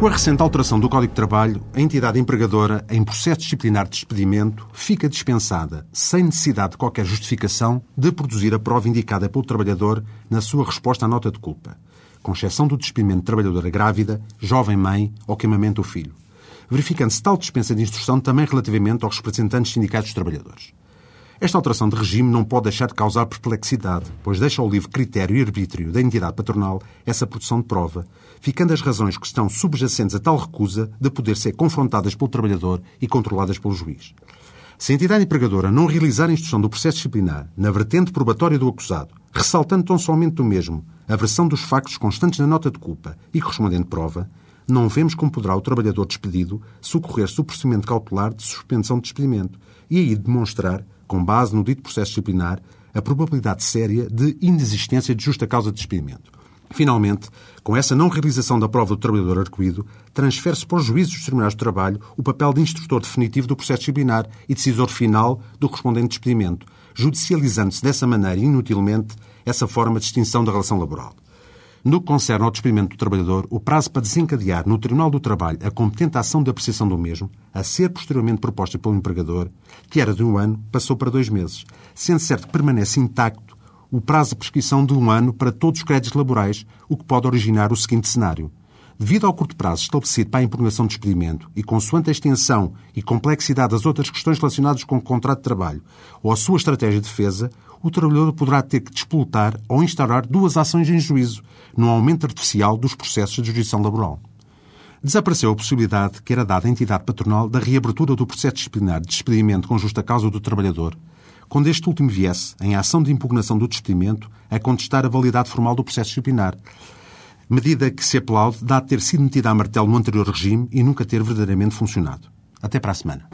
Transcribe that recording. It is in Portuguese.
Com a recente alteração do Código de Trabalho, a entidade empregadora, em processo disciplinar de despedimento, fica dispensada, sem necessidade de qualquer justificação, de produzir a prova indicada pelo trabalhador na sua resposta à nota de culpa, com exceção do despedimento de trabalhadora grávida, jovem mãe ou queimamento do filho, verificando-se tal dispensa de instrução também relativamente aos representantes sindicais dos trabalhadores. Esta alteração de regime não pode deixar de causar perplexidade, pois deixa ao livre critério e arbítrio da entidade patronal essa produção de prova, ficando as razões que estão subjacentes a tal recusa de poder ser confrontadas pelo trabalhador e controladas pelo juiz. Se a entidade empregadora não realizar a instrução do processo disciplinar na vertente probatória do acusado, ressaltando tão somente do mesmo a versão dos factos constantes na nota de culpa e correspondente prova, não vemos como poderá o trabalhador despedido socorrer-se o procedimento cautelar de suspensão de despedimento e aí demonstrar com base no dito processo disciplinar, a probabilidade séria de inexistência de justa causa de despedimento. Finalmente, com essa não realização da prova do trabalhador arguído, transfere-se para os juízes dos tribunais do trabalho o papel de instrutor definitivo do processo disciplinar e decisor final do correspondente despedimento, judicializando-se dessa maneira inutilmente essa forma de extinção da relação laboral. No que concerne ao despedimento do trabalhador, o prazo para desencadear no Tribunal do Trabalho a competente ação de apreciação do mesmo, a ser posteriormente proposta pelo empregador, que era de um ano, passou para dois meses, sendo certo que permanece intacto o prazo de prescrição de um ano para todos os créditos laborais, o que pode originar o seguinte cenário. Devido ao curto prazo estabelecido para a impugnação do despedimento e consoante a extensão e complexidade das outras questões relacionadas com o contrato de trabalho ou a sua estratégia de defesa, o trabalhador poderá ter que disputar ou instaurar duas ações em juízo, num aumento artificial dos processos de jurisdição laboral. Desapareceu a possibilidade que era dada à entidade patronal da reabertura do processo disciplinar de despedimento com justa causa do trabalhador, quando este último viesse, em ação de impugnação do despedimento, a contestar a validade formal do processo disciplinar, medida que se aplaude dá ter sido metida a martelo no anterior regime e nunca ter verdadeiramente funcionado. Até para a semana.